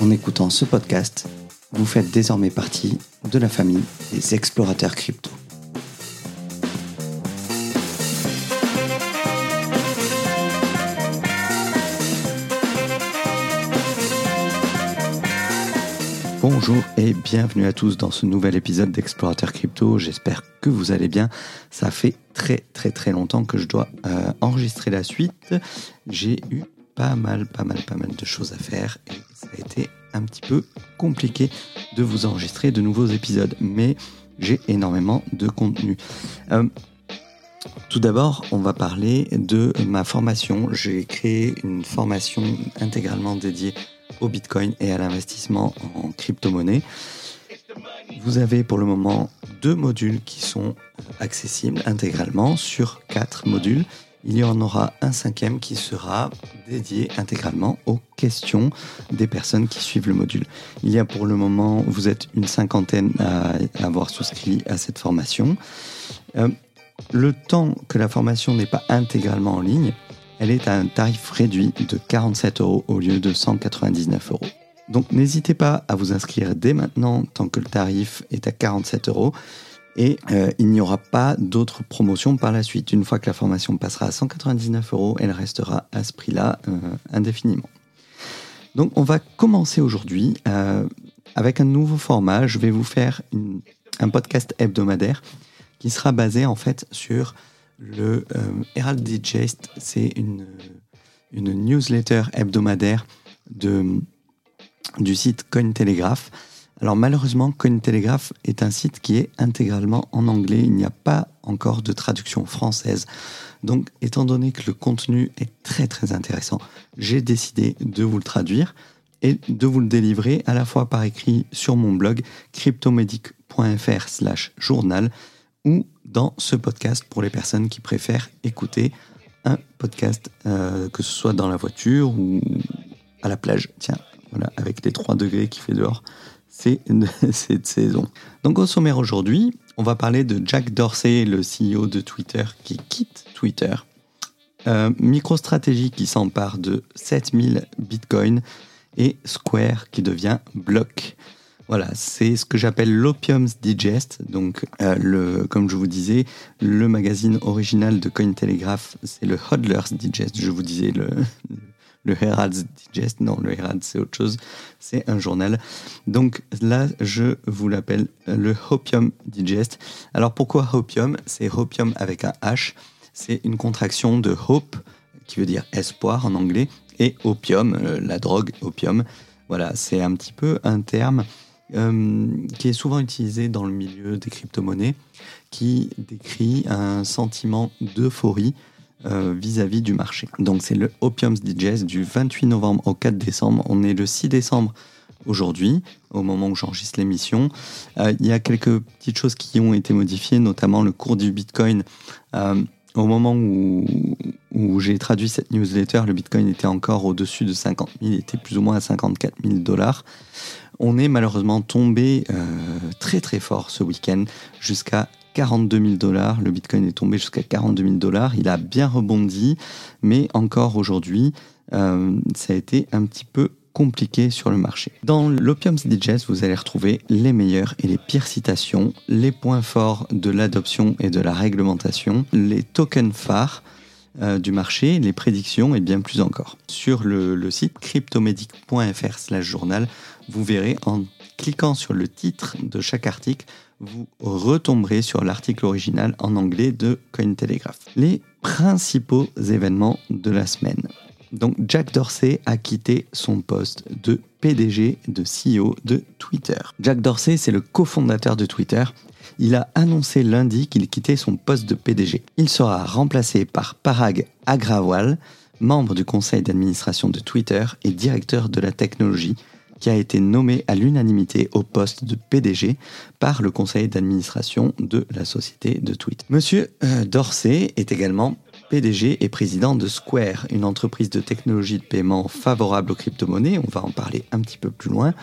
En écoutant ce podcast, vous faites désormais partie de la famille des explorateurs crypto. Bonjour et bienvenue à tous dans ce nouvel épisode d'Explorateur Crypto. J'espère que vous allez bien. Ça fait très très très longtemps que je dois euh, enregistrer la suite. J'ai eu pas mal, pas mal, pas mal de choses à faire et ça a été un petit peu compliqué de vous enregistrer de nouveaux épisodes, mais j'ai énormément de contenu. Euh, tout d'abord, on va parler de ma formation. J'ai créé une formation intégralement dédiée au Bitcoin et à l'investissement en crypto-monnaie. Vous avez pour le moment deux modules qui sont accessibles intégralement sur quatre modules il y en aura un cinquième qui sera dédié intégralement aux questions des personnes qui suivent le module. Il y a pour le moment, vous êtes une cinquantaine à avoir souscrit à cette formation. Euh, le temps que la formation n'est pas intégralement en ligne, elle est à un tarif réduit de 47 euros au lieu de 199 euros. Donc n'hésitez pas à vous inscrire dès maintenant tant que le tarif est à 47 euros et euh, il n'y aura pas d'autres promotions par la suite. Une fois que la formation passera à 199 euros, elle restera à ce prix-là euh, indéfiniment. Donc on va commencer aujourd'hui euh, avec un nouveau format. Je vais vous faire un podcast hebdomadaire qui sera basé en fait sur le Herald Digest. C'est une, une newsletter hebdomadaire de, du site Cointelegraph. Alors malheureusement, Cointelegraph est un site qui est intégralement en anglais. Il n'y a pas encore de traduction française. Donc étant donné que le contenu est très très intéressant, j'ai décidé de vous le traduire et de vous le délivrer à la fois par écrit sur mon blog cryptomedic.fr slash journal ou dans ce podcast pour les personnes qui préfèrent écouter un podcast, euh, que ce soit dans la voiture ou à la plage. Tiens, voilà, avec les 3 degrés qui fait dehors c'est cette saison. Donc au sommaire aujourd'hui, on va parler de Jack Dorsey, le CEO de Twitter, qui quitte Twitter. Euh, MicroStrategy qui s'empare de 7000 bitcoins et Square qui devient Block. Voilà, c'est ce que j'appelle l'Opium's Digest. Donc, euh, le, comme je vous disais, le magazine original de Cointelegraph, c'est le Hodler's Digest. Je vous disais le, le Herald's Digest. Non, le Herald, c'est autre chose. C'est un journal. Donc là, je vous l'appelle le Hopium Digest. Alors pourquoi Hopium? C'est Hopium avec un H. C'est une contraction de hope, qui veut dire espoir en anglais, et opium, euh, la drogue, opium. Voilà, c'est un petit peu un terme euh, qui est souvent utilisé dans le milieu des crypto-monnaies, qui décrit un sentiment d'euphorie euh, vis-à-vis du marché. Donc c'est le Opium's Digest du 28 novembre au 4 décembre. On est le 6 décembre aujourd'hui, au moment où j'enregistre l'émission. Euh, il y a quelques petites choses qui ont été modifiées, notamment le cours du Bitcoin. Euh, au moment où, j'ai traduit cette newsletter, le Bitcoin était encore au-dessus de 50 000, il était plus ou moins à 54 000 dollars. On est malheureusement tombé très très fort ce week-end jusqu'à 42 000 dollars. Le Bitcoin est tombé jusqu'à 42 000 dollars. Il a bien rebondi, mais encore aujourd'hui, euh, ça a été un petit peu compliqué sur le marché. Dans l'Opium's Digest, vous allez retrouver les meilleures et les pires citations, les points forts de l'adoption et de la réglementation, les tokens phares euh, du marché, les prédictions et bien plus encore. Sur le, le site cryptomedic.fr journal, vous verrez en cliquant sur le titre de chaque article, vous retomberez sur l'article original en anglais de Cointelegraph. Les principaux événements de la semaine. Donc Jack Dorsey a quitté son poste de PDG, de CEO de Twitter. Jack Dorsey, c'est le cofondateur de Twitter. Il a annoncé lundi qu'il quittait son poste de PDG. Il sera remplacé par Parag Agrawal, membre du conseil d'administration de Twitter et directeur de la technologie, qui a été nommé à l'unanimité au poste de PDG par le conseil d'administration de la société de tweet. Monsieur euh, Dorsey est également PDG et président de Square, une entreprise de technologie de paiement favorable aux crypto-monnaies. On va en parler un petit peu plus loin.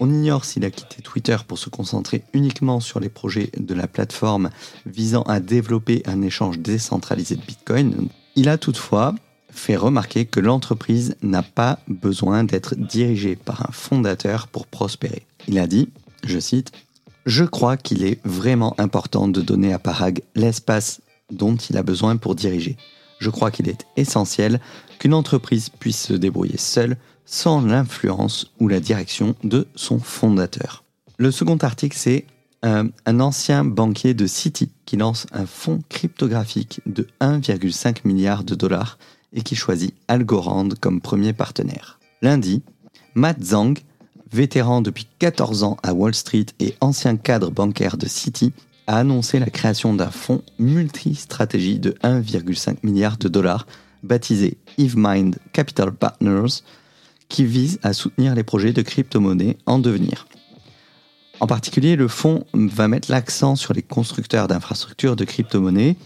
On ignore s'il a quitté Twitter pour se concentrer uniquement sur les projets de la plateforme visant à développer un échange décentralisé de Bitcoin. Il a toutefois fait remarquer que l'entreprise n'a pas besoin d'être dirigée par un fondateur pour prospérer. Il a dit, je cite, Je crois qu'il est vraiment important de donner à Parag l'espace dont il a besoin pour diriger. Je crois qu'il est essentiel qu'une entreprise puisse se débrouiller seule sans l'influence ou la direction de son fondateur. Le second article, c'est un, ancien banquier de Citi qui lance un fonds cryptographique de 1,5 milliard de dollars et qui choisit Algorand comme premier partenaire. Lundi, Matt Zhang, vétéran depuis 14 ans à Wall Street et ancien cadre bancaire de Citi, a annoncé la création d'un fonds multi-stratégie de 1,5 milliard de dollars baptisé EveMind Capital Partners qui vise à soutenir les projets de crypto-monnaies en devenir. En particulier, le fonds va mettre l'accent sur les constructeurs d'infrastructures de crypto-monnaies,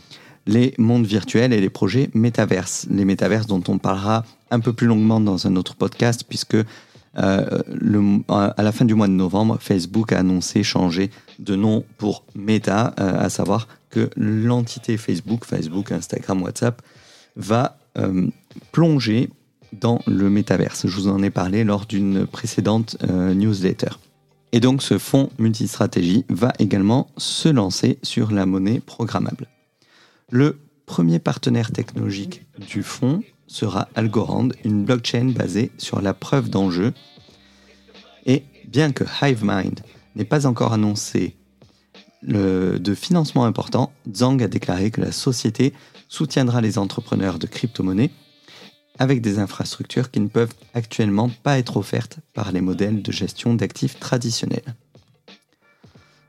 les mondes virtuels et les projets métaverses. Les métaverses dont on parlera un peu plus longuement dans un autre podcast, puisque euh, à la fin du mois de novembre, Facebook a annoncé changer de nom pour Meta, euh, à savoir que l'entité Facebook, Facebook, Instagram, WhatsApp, va euh, plonger dans le métaverse. Je vous en ai parlé lors d'une précédente newsletter. Et donc ce fonds multistratégie va également se lancer sur la monnaie programmable. Le premier partenaire technologique du fonds sera Algorand, une blockchain basée sur la preuve d'enjeu. Et bien que HiveMind n'ait pas encore annoncé de financement important, Zhang a déclaré que la société soutiendra les entrepreneurs de crypto-monnaies avec des infrastructures qui ne peuvent actuellement pas être offertes par les modèles de gestion d'actifs traditionnels.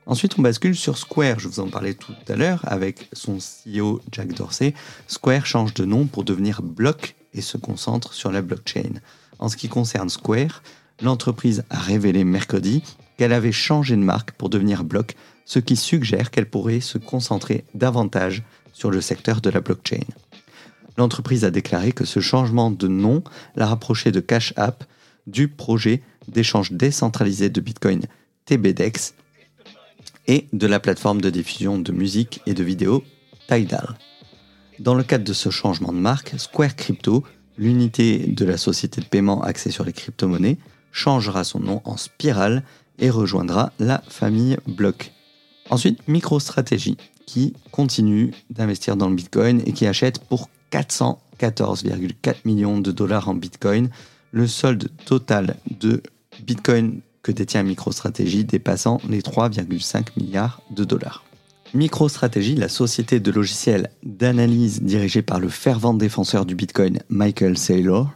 Ensuite, on bascule sur Square, je vous en parlais tout à l'heure, avec son CEO Jack Dorsey. Square change de nom pour devenir Block et se concentre sur la blockchain. En ce qui concerne Square, l'entreprise a révélé mercredi qu'elle avait changé de marque pour devenir Block, ce qui suggère qu'elle pourrait se concentrer davantage sur le secteur de la blockchain l'entreprise a déclaré que ce changement de nom la rapprochait de Cash App du projet d'échange décentralisé de Bitcoin TBDEX et de la plateforme de diffusion de musique et de vidéos Tidal. Dans le cadre de ce changement de marque, Square Crypto, l'unité de la société de paiement axée sur les crypto-monnaies, changera son nom en Spiral et rejoindra la famille Block. Ensuite, MicroStrategy, qui continue d'investir dans le Bitcoin et qui achète pour 414,4 millions de dollars en Bitcoin, le solde total de Bitcoin que détient MicroStrategy dépassant les 3,5 milliards de dollars. MicroStrategy, la société de logiciels d'analyse dirigée par le fervent défenseur du Bitcoin Michael Saylor,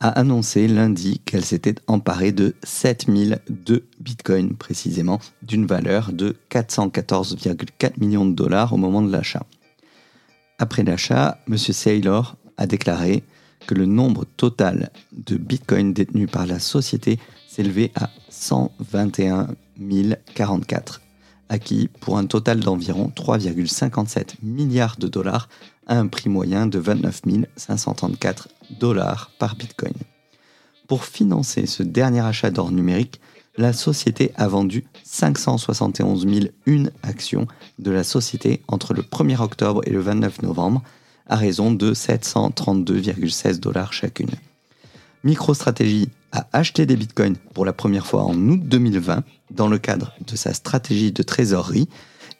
a annoncé lundi qu'elle s'était emparée de 7002 bitcoins précisément, d'une valeur de 414,4 millions de dollars au moment de l'achat. Après l'achat, M. Saylor a déclaré que le nombre total de bitcoins détenus par la société s'élevait à 121 044, acquis pour un total d'environ 3,57 milliards de dollars à un prix moyen de 29 534 dollars par bitcoin. Pour financer ce dernier achat d'or numérique, la société a vendu 571 001 actions de la société entre le 1er octobre et le 29 novembre, à raison de 732,16 dollars chacune. MicroStrategy a acheté des bitcoins pour la première fois en août 2020 dans le cadre de sa stratégie de trésorerie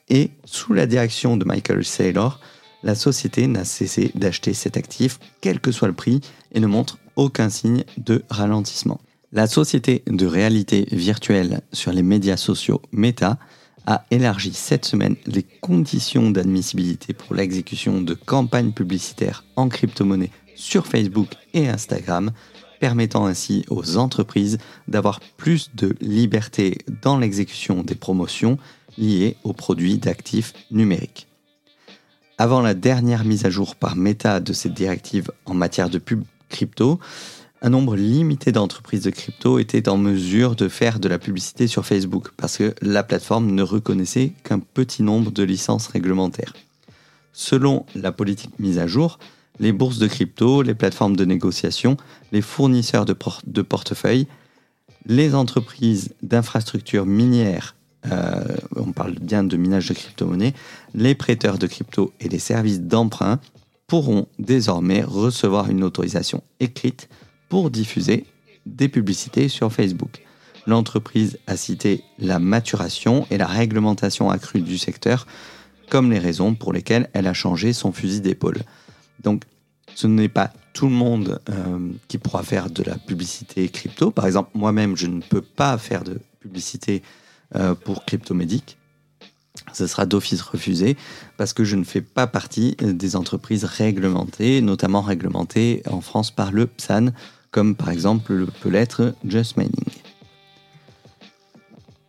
et sous la direction de Michael Saylor, la société n'a cessé d'acheter cet actif quel que soit le prix et ne montre aucun signe de ralentissement. La société de réalité virtuelle sur les médias sociaux Meta a élargi cette semaine les conditions d'admissibilité pour l'exécution de campagnes publicitaires en crypto-monnaie sur Facebook et Instagram, permettant ainsi aux entreprises d'avoir plus de liberté dans l'exécution des promotions liées aux produits d'actifs numériques. Avant la dernière mise à jour par Meta de cette directive en matière de pub crypto, un nombre limité d'entreprises de crypto étaient en mesure de faire de la publicité sur Facebook parce que la plateforme ne reconnaissait qu'un petit nombre de licences réglementaires. Selon la politique mise à jour, les bourses de crypto, les plateformes de négociation, les fournisseurs de, de portefeuille, les entreprises d'infrastructures minières, euh, on parle bien de minage de crypto-monnaies, les prêteurs de crypto et les services d'emprunt pourront désormais recevoir une autorisation écrite pour diffuser des publicités sur Facebook. L'entreprise a cité la maturation et la réglementation accrue du secteur comme les raisons pour lesquelles elle a changé son fusil d'épaule. Donc, ce n'est pas tout le monde euh, qui pourra faire de la publicité crypto. Par exemple, moi-même, je ne peux pas faire de publicité euh, pour Cryptomédic. Ce sera d'office refusé parce que je ne fais pas partie des entreprises réglementées, notamment réglementées en France par le PSAN, comme par exemple peut l'être Just Mining.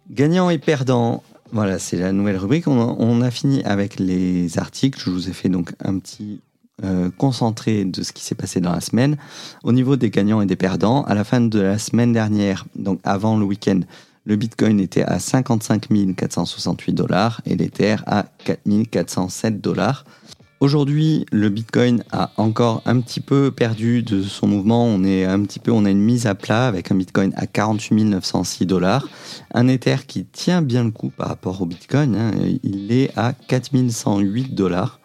Gagnant et perdant, voilà, c'est la nouvelle rubrique. On, a fini avec les articles. Je vous ai fait donc un petit euh, concentré de ce qui s'est passé dans la semaine. Au niveau des gagnants et des perdants, à la fin de la semaine dernière, donc avant le week-end, le Bitcoin était à 55 468 dollars et l'Ether à 4 407 dollars. Aujourd'hui, le Bitcoin a encore un petit peu perdu de son mouvement. On est un petit peu, on a une mise à plat avec un Bitcoin à 48 906 dollars, un Ether qui tient bien le coup par rapport au Bitcoin. Hein. Il est à 4108 dollars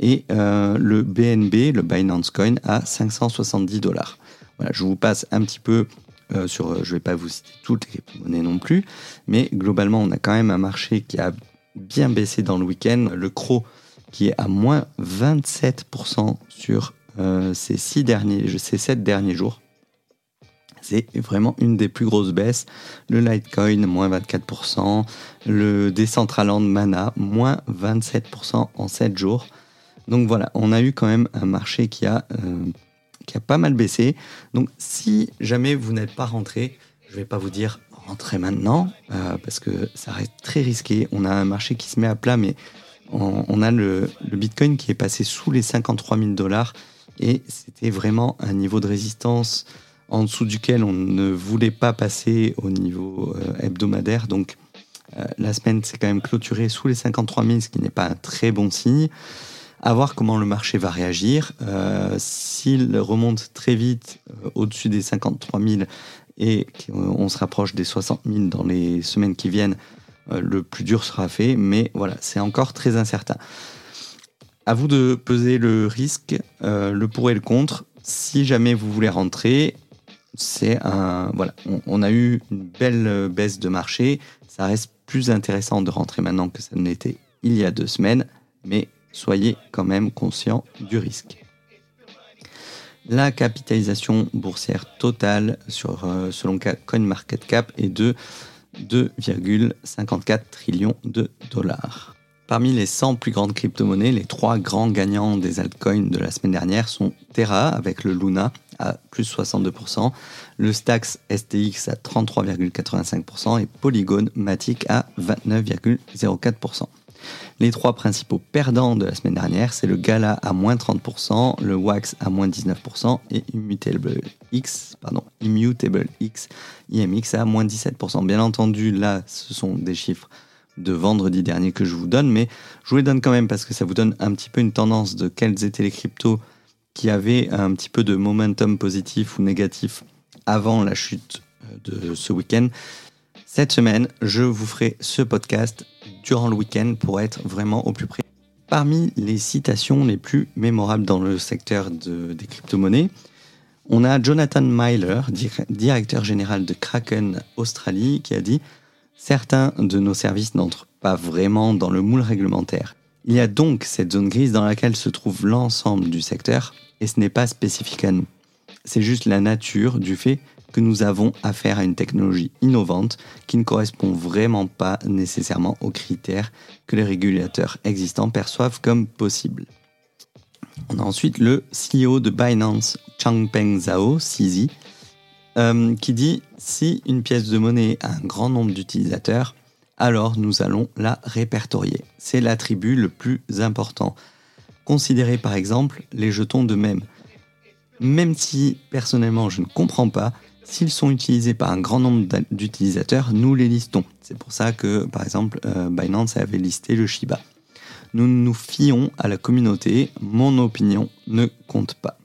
et euh, le BNB, le Binance Coin, à 570 dollars. Voilà, je vous passe un petit peu euh, sur, euh, je ne vais pas vous citer toutes les crypto-monnaies non plus, mais globalement, on a quand même un marché qui a bien baissé dans le week-end. Le CRO qui est à moins 27% sur ces, six derniers, ces 7 derniers jours. C'est vraiment une des plus grosses baisses. Le Litecoin, moins 24%. Le Decentraland Mana, moins 27% en 7 jours. Donc voilà, on a eu quand même un marché qui a, euh, qui a pas mal baissé. Donc si jamais vous n'êtes pas rentré, je vais pas vous dire rentrez maintenant, euh, parce que ça reste très risqué. On a un marché qui se met à plat, mais on, a le, Bitcoin qui est passé sous les 53 000 dollars et c'était vraiment un niveau de résistance en dessous duquel on ne voulait pas passer au niveau euh, hebdomadaire. Donc la semaine s'est quand même clôturée sous les 53 000, ce qui n'est pas un très bon signe. À voir comment le marché va réagir. Euh, s'il remonte très vite au-dessus des 53 000 et qu'on se rapproche des 60 000 dans les semaines qui viennent, euh, le plus dur sera fait, mais voilà, c'est encore très incertain. À vous de peser le risque, euh, le pour et le contre. Si jamais vous voulez rentrer, c'est un voilà, on, a eu une belle euh, baisse de marché. Ça reste plus intéressant de rentrer maintenant que ça ne l'était il y a deux semaines, mais soyez quand même conscient du risque. La capitalisation boursière totale sur, selon CoinMarketCap est de 2,54 trillions de dollars. Parmi les 100 plus grandes crypto-monnaies, les trois grands gagnants des altcoins de la semaine dernière sont Terra avec le Luna à plus 62%, le Stax STX à 33,85% et Polygon Matic à 29,04%. Les trois principaux perdants de la semaine dernière, c'est le Gala à moins 30%, le Wax à moins 19% et Immutable X, pardon, Immutable IMX à moins 17%. Bien entendu, là, ce sont des chiffres de vendredi dernier que je vous donne, mais je vous les donne quand même parce que ça vous donne un petit peu une tendance de quels étaient les cryptos qui avaient un petit peu de momentum positif ou négatif avant la chute euh, de ce week-end. Cette semaine, je vous ferai ce podcast durant le week-end pour être vraiment au plus près. Parmi les citations les plus mémorables dans le secteur des crypto-monnaies, on a Jonathan Myler, directeur général de Kraken Australie, qui a dit Certains de nos services n'entrent pas vraiment dans le moule réglementaire. Il y a donc cette zone grise dans laquelle se trouve l'ensemble du secteur, et ce n'est pas spécifique à nous. C'est juste la nature du fait que nous avons affaire à une technologie innovante qui ne correspond vraiment pas nécessairement aux critères que les régulateurs existants perçoivent comme possibles. On a ensuite le CEO de Binance, Changpeng Zhao, CZ, euh, qui dit si une pièce de monnaie a un grand nombre d'utilisateurs, alors nous allons la répertorier. C'est l'attribut le plus important. Considérez par exemple les jetons de même. même si personnellement je ne comprends pas, s'ils sont utilisés par un grand nombre d'utilisateurs, nous les listons. C'est pour ça que, par exemple, euh, Binance avait listé le Shiba. Nous nous fions à la communauté, mon opinion ne compte pas.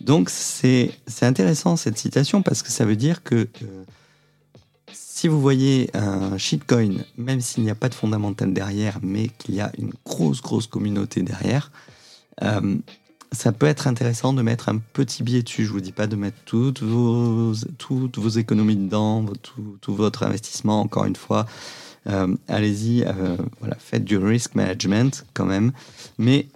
Donc c'est intéressant cette citation parce que ça veut dire que euh, si vous voyez un shitcoin, même s'il n'y a pas de fondamental derrière, mais qu'il y a une grosse, grosse communauté derrière, euh, ça peut être intéressant de mettre un petit billet dessus. Je vous dis pas de mettre toutes vos, économies dedans, tout, votre investissement, encore une fois. Euh, allez-y, euh, voilà, faites du risk management quand même. Mais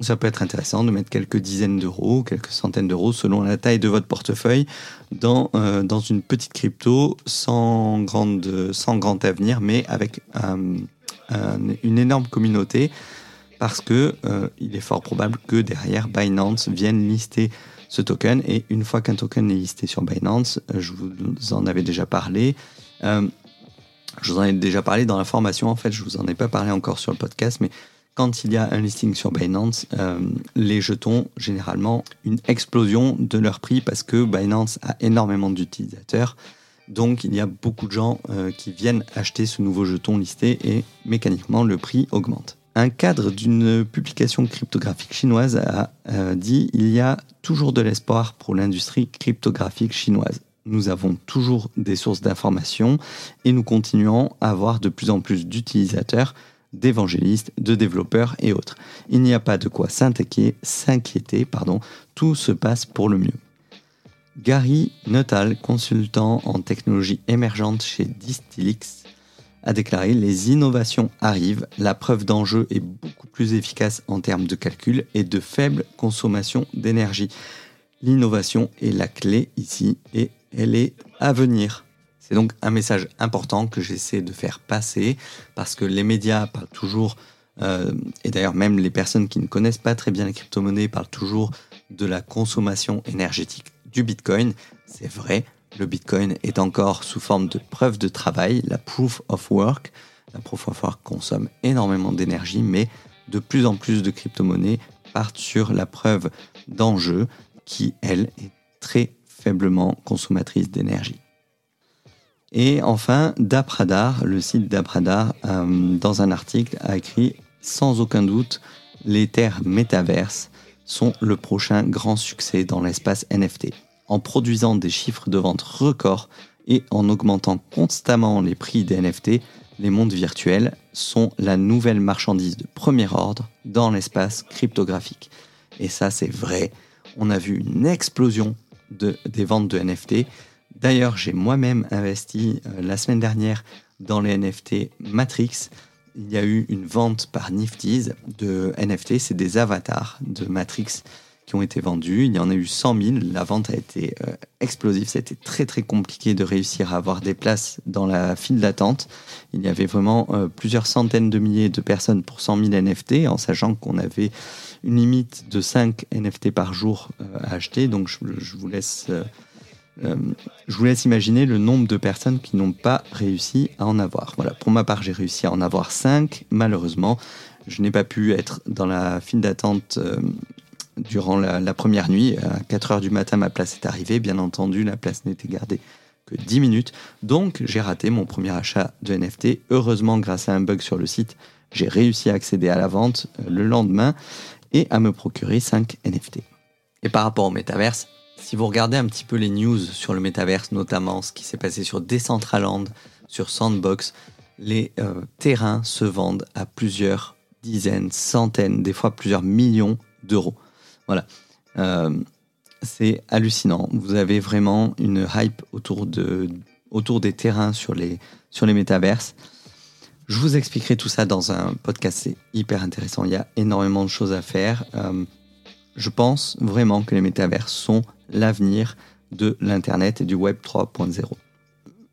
ça peut être intéressant de mettre quelques dizaines d'euros, quelques centaines d'euros selon la taille de votre portefeuille dans, euh, une petite crypto sans grand avenir, mais avec une énorme communauté parce que euh, il est fort probable que derrière Binance vienne lister ce token et une fois qu'un token est listé sur Binance, euh, je vous en avais déjà parlé. Euh, je vous en ai déjà parlé dans la formation, en fait, je vous en ai pas parlé encore sur le podcast, mais quand il y a un listing sur Binance, les jetons, généralement, une explosion de leur prix parce que Binance a énormément d'utilisateurs. Donc il y a beaucoup de gens qui viennent acheter ce nouveau jeton listé et mécaniquement le prix augmente. Un cadre d'une publication cryptographique chinoise a dit Il y a toujours de l'espoir pour l'industrie cryptographique chinoise. Nous avons toujours des sources d'informations et nous continuons à avoir de plus en plus d'utilisateurs, d'évangélistes, de développeurs et autres. Il n'y a pas de quoi s'inquiéter, tout se passe pour le mieux. Gary Nuttall, consultant en technologie émergente chez Distillix, a déclaré Les innovations arrivent, la preuve d'enjeu est beaucoup plus efficace en termes de calcul et de faible consommation d'énergie. L'innovation est la clé ici et elle est à venir. C'est donc un message important que j'essaie de faire passer parce que les médias parlent toujours, euh, et d'ailleurs même les personnes qui ne connaissent pas très bien les crypto-monnaies parlent toujours de la consommation énergétique du Bitcoin. C'est vrai, le Bitcoin est encore sous forme de preuve de travail, la proof of work. La proof of work consomme énormément d'énergie, mais de plus en plus de crypto-monnaies partent sur la preuve d'enjeu qui, elle, est très faiblement consommatrice d'énergie. Et enfin, Dapradar, le site Dapradar, euh, dans un article, a écrit Sans aucun doute, les terres métaverses sont le prochain grand succès dans l'espace NFT en produisant des chiffres de vente records et en augmentant constamment les prix des NFT, les mondes virtuels sont la nouvelle marchandise de premier ordre dans l'espace cryptographique. Et ça, c'est vrai. On a vu une explosion de, des ventes de NFT. D'ailleurs, j'ai moi-même investi euh, la semaine dernière dans les NFT Matrix. Il y a eu une vente par Nifty's de NFT, c'est des avatars de Matrix qui ont été vendus. Il y en a eu 100 000. La vente a été euh, explosive. Ça a été très très compliqué de réussir à avoir des places dans la file d'attente. Il y avait vraiment euh, plusieurs centaines de milliers de personnes pour 100 000 NFT, en sachant qu'on avait une limite de 5 NFT par jour euh, à acheter. Donc je, vous laisse... je vous laisse imaginer le nombre de personnes qui n'ont pas réussi à en avoir. Voilà, pour ma part, j'ai réussi à en avoir 5. Malheureusement, je n'ai pas pu être dans la file d'attente durant la, première nuit. À 4 heures du matin, ma place est arrivée. Bien entendu, la place n'était gardée que 10 minutes. Donc, j'ai raté mon premier achat de NFT. Heureusement, grâce à un bug sur le site, j'ai réussi à accéder à la vente euh, le lendemain et à me procurer 5 NFT. Et par rapport au métaverse, si vous regardez un petit peu les news sur le métaverse, notamment ce qui s'est passé sur Decentraland, sur Sandbox, les euh, terrains se vendent à plusieurs dizaines, centaines, des fois plusieurs millions d'euros. Voilà. Euh, c'est hallucinant. Vous avez vraiment une hype autour, de, autour des terrains sur les, sur métaverses. Je vous expliquerai tout ça dans un podcast, c'est hyper intéressant. Il y a énormément de choses à faire. Euh, je pense vraiment que les métaverses sont l'avenir de l'Internet et du Web 3.0.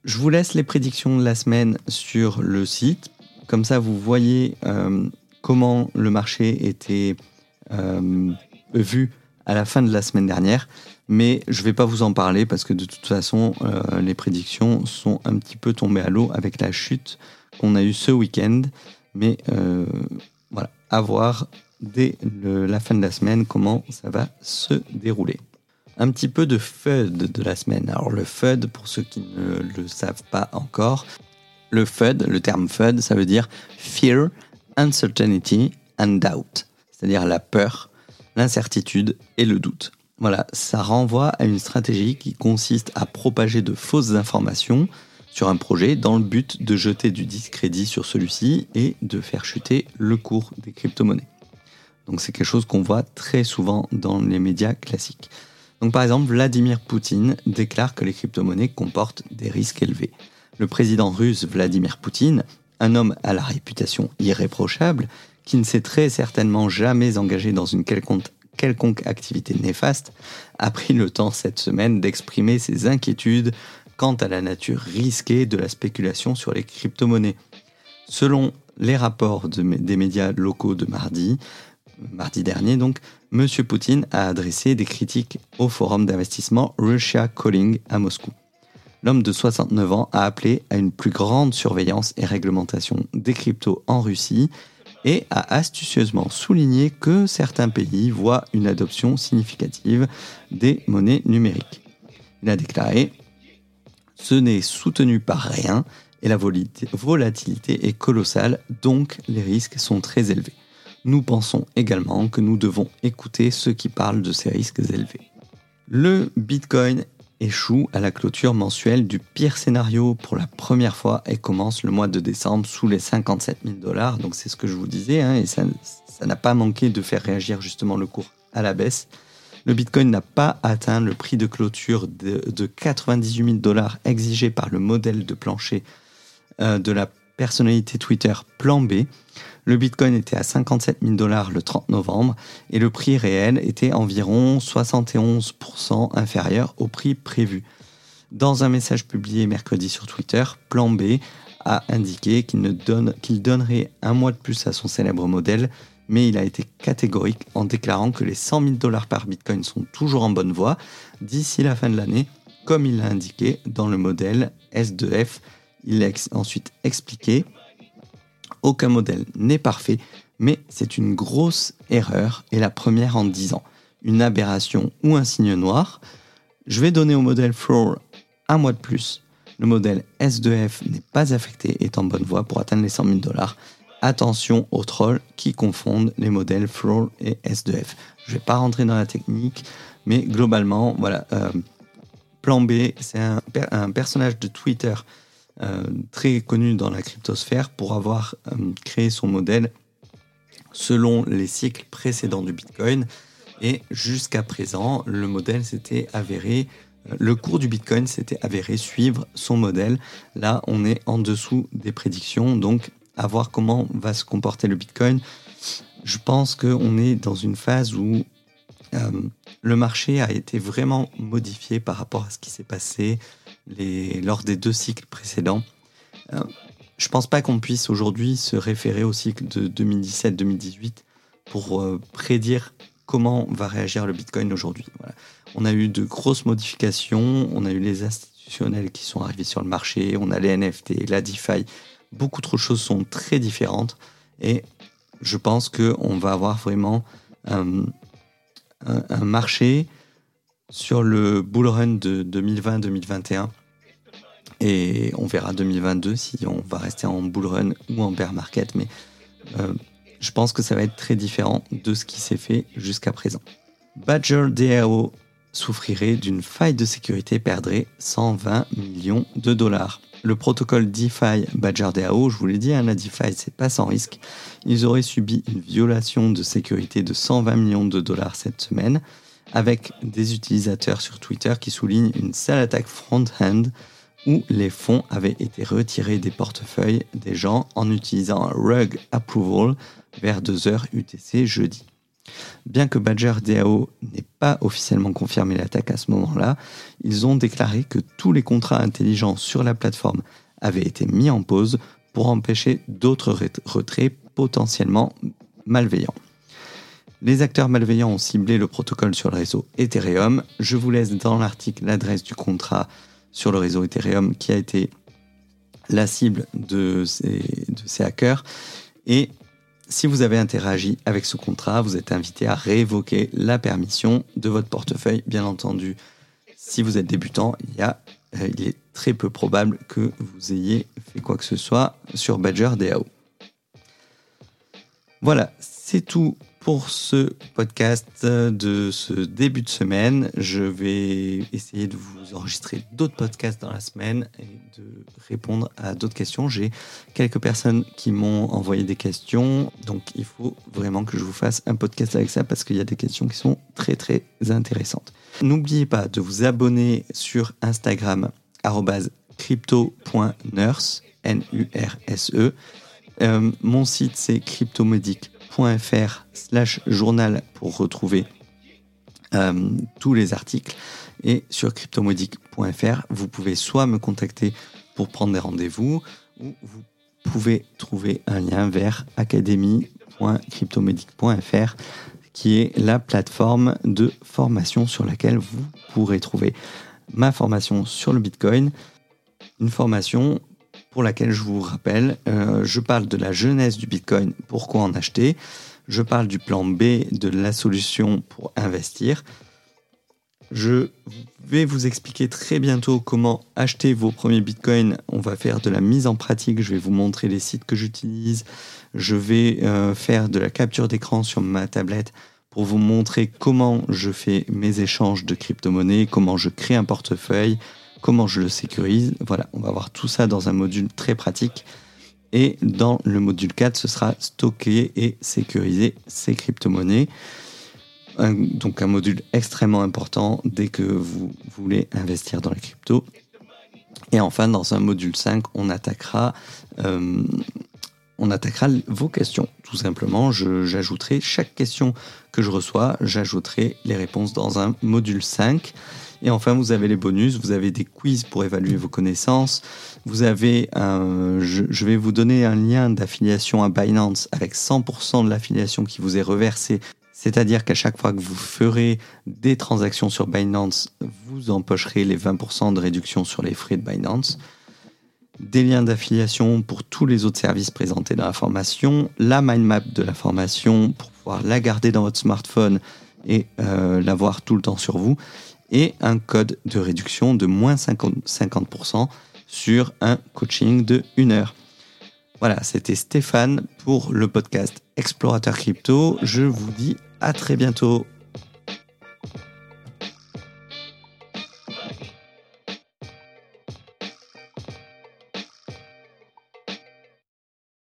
Je vous laisse les prédictions de la semaine sur le site. Comme ça, vous voyez euh, comment le marché était vu à la fin de la semaine dernière, mais je ne vais pas vous en parler parce que de toute façon, euh, les prédictions sont un petit peu tombées à l'eau avec la chute qu'on a eue ce week-end. Mais euh, voilà, à voir dès la fin de la semaine comment ça va se dérouler. Un petit peu de FUD de la semaine. Alors le FUD, pour ceux qui ne le savent pas encore, le FUD, le terme FUD, ça veut dire Fear, Uncertainty and Doubt, c'est-à-dire la peur, l'incertitude et le doute. Voilà, ça renvoie à une stratégie qui consiste à propager de fausses informations sur un projet dans le but de jeter du discrédit sur celui-ci et de faire chuter le cours des crypto-monnaies. Donc c'est quelque chose qu'on voit très souvent dans les médias classiques. Donc par exemple, Vladimir Poutine déclare que les crypto-monnaies comportent des risques élevés. Le président russe Vladimir Poutine, un homme à la réputation irréprochable, qui ne s'est très certainement jamais engagé dans une quelconque, activité néfaste, a pris le temps cette semaine d'exprimer ses inquiétudes quant à la nature risquée de la spéculation sur les crypto-monnaies. Selon les rapports des médias locaux de mardi, mardi dernier donc, M. Poutine a adressé des critiques au forum d'investissement Russia Calling à Moscou. L'homme de 69 ans a appelé à une plus grande surveillance et réglementation des cryptos en Russie et a astucieusement souligné que certains pays voient une adoption significative des monnaies numériques. Il a déclaré Ce n'est soutenu par rien et la volatilité est colossale, donc les risques sont très élevés. Nous pensons également que nous devons écouter ceux qui parlent de ces risques élevés. Le Bitcoin échoue à la clôture mensuelle du pire scénario pour la première fois et commence le mois de décembre sous les 57 000 dollars. Donc c'est ce que je vous disais, hein, et ça n'a pas manqué de faire réagir justement le cours à la baisse. Le Bitcoin n'a pas atteint le prix de clôture de, 98 000 dollars exigé par le modèle de plancher euh, de la personnalité Twitter Plan B. Le Bitcoin était à 57 000 dollars le 30 novembre et le prix réel était environ 71% inférieur au prix prévu. Dans un message publié mercredi sur Twitter, Plan B a indiqué qu'il donne, donnerait un mois de plus à son célèbre modèle, mais il a été catégorique en déclarant que les 100 000 dollars par Bitcoin sont toujours en bonne voie d'ici la fin de l'année, comme il l'a indiqué dans le modèle S2F. Il a ensuite expliqué aucun modèle n'est parfait, mais c'est une grosse erreur et la première en 10 ans. Une aberration ou un signe noir. Je vais donner au modèle Floor un mois de plus. Le modèle S2F n'est pas affecté et est en bonne voie pour atteindre les 100 000 dollars. Attention aux trolls qui confondent les modèles Floor et S2F. Je ne vais pas rentrer dans la technique, mais globalement, voilà. Euh, plan B, c'est un, personnage de Twitter euh, très connu dans la cryptosphère pour avoir euh, créé son modèle selon les cycles précédents du Bitcoin. Et jusqu'à présent, le modèle s'était avéré, euh, le cours du Bitcoin s'était avéré suivre son modèle. Là, on est en dessous des prédictions, donc à voir comment va se comporter le Bitcoin. Je pense qu'on est dans une phase où le marché a été vraiment modifié par rapport à ce qui s'est passé lors des deux cycles précédents. Euh, je ne pense pas qu'on puisse aujourd'hui se référer au cycle de 2017-2018 pour euh, prédire comment va réagir le Bitcoin aujourd'hui. On a eu de grosses modifications, on a eu les institutionnels qui sont arrivés sur le marché, on a les NFT, la DeFi, beaucoup trop de choses sont très différentes et je pense qu'on va avoir vraiment un, un marché sur le bull run de 2020-2021. Et on verra 2022 si on va rester en bull run ou en bear market. Mais euh, je pense que ça va être très différent de ce qui s'est fait jusqu'à présent. Badger DAO souffrirait d'une faille de sécurité, perdrait 120 millions de dollars. Le protocole DeFi Badger DAO, je vous l'ai dit, hein, la DeFi, c'est pas sans risque. Ils auraient subi une violation de sécurité de 120 millions de dollars cette semaine avec des utilisateurs sur Twitter qui soulignent une sale attaque front-end où les fonds avaient été retirés des portefeuilles des gens en utilisant rug approval vers 2h UTC jeudi. Bien que Badger DAO n'ait pas officiellement confirmé l'attaque à ce moment-là, ils ont déclaré que tous les contrats intelligents sur la plateforme avaient été mis en pause pour empêcher d'autres retraits potentiellement malveillants. Les acteurs malveillants ont ciblé le protocole sur le réseau Ethereum. Je vous laisse dans l'article l'adresse du contrat sur le réseau Ethereum qui a été la cible de ces, hackers. Et si vous avez interagi avec ce contrat, vous êtes invité à révoquer la permission de votre portefeuille. Bien entendu, si vous êtes débutant, euh, il est très peu probable que vous ayez fait quoi que ce soit sur Badger DAO. Voilà, c'est tout pour ce podcast de ce début de semaine. Je vais essayer de vous enregistrer d'autres podcasts dans la semaine et de répondre à d'autres questions. J'ai quelques personnes qui m'ont envoyé des questions, donc il faut vraiment que je vous fasse un podcast avec ça parce qu'il y a des questions qui sont très très intéressantes. N'oubliez pas de vous abonner sur Instagram crypto.nurse, N-U-R-S-E. Euh, mon site, c'est cryptomedic.fr slash journal pour retrouver euh, tous les articles. Et sur cryptomodic.fr, vous pouvez soit me contacter pour prendre des rendez-vous, ou vous pouvez trouver un lien vers academy.cryptomedic.fr qui est la plateforme de formation sur laquelle vous pourrez trouver ma formation sur le Bitcoin, une formation pour laquelle je vous rappelle, euh, je parle de la jeunesse du Bitcoin, pourquoi en acheter, je parle du plan B de la solution pour investir. Je vais vous expliquer très bientôt comment acheter vos premiers bitcoins. On va faire de la mise en pratique. Je vais vous montrer les sites que j'utilise. Je vais euh, faire de la capture d'écran sur ma tablette pour vous montrer comment je fais mes échanges de crypto-monnaies, comment je crée un portefeuille, comment je le sécurise. Voilà, on va voir tout ça dans un module très pratique. Et dans le module 4, ce sera stocker et sécuriser ces crypto-monnaies. donc un module extrêmement important dès que vous voulez investir dans les cryptos. Et enfin, dans un module 5, on attaquera, euh, on attaquera vos questions. Tout simplement, j'ajouterai chaque question que je reçois, j'ajouterai les réponses dans un module 5. Et enfin, vous avez les bonus, vous avez des quiz pour évaluer vos connaissances. Vous avez je, vais vous donner un lien d'affiliation à Binance avec 100% de l'affiliation qui vous est reversée. C'est-à-dire qu'à chaque fois que vous ferez des transactions sur Binance, vous empocherez les 20% de réduction sur les frais de Binance des liens d'affiliation pour tous les autres services présentés dans la formation, la mind map de la formation pour pouvoir la garder dans votre smartphone et euh, l'avoir tout le temps sur vous, et un code de réduction de moins 50%, sur un coaching de 1 heure. Voilà, c'était Stéphane pour le podcast Explorateur Crypto. Je vous dis à très bientôt.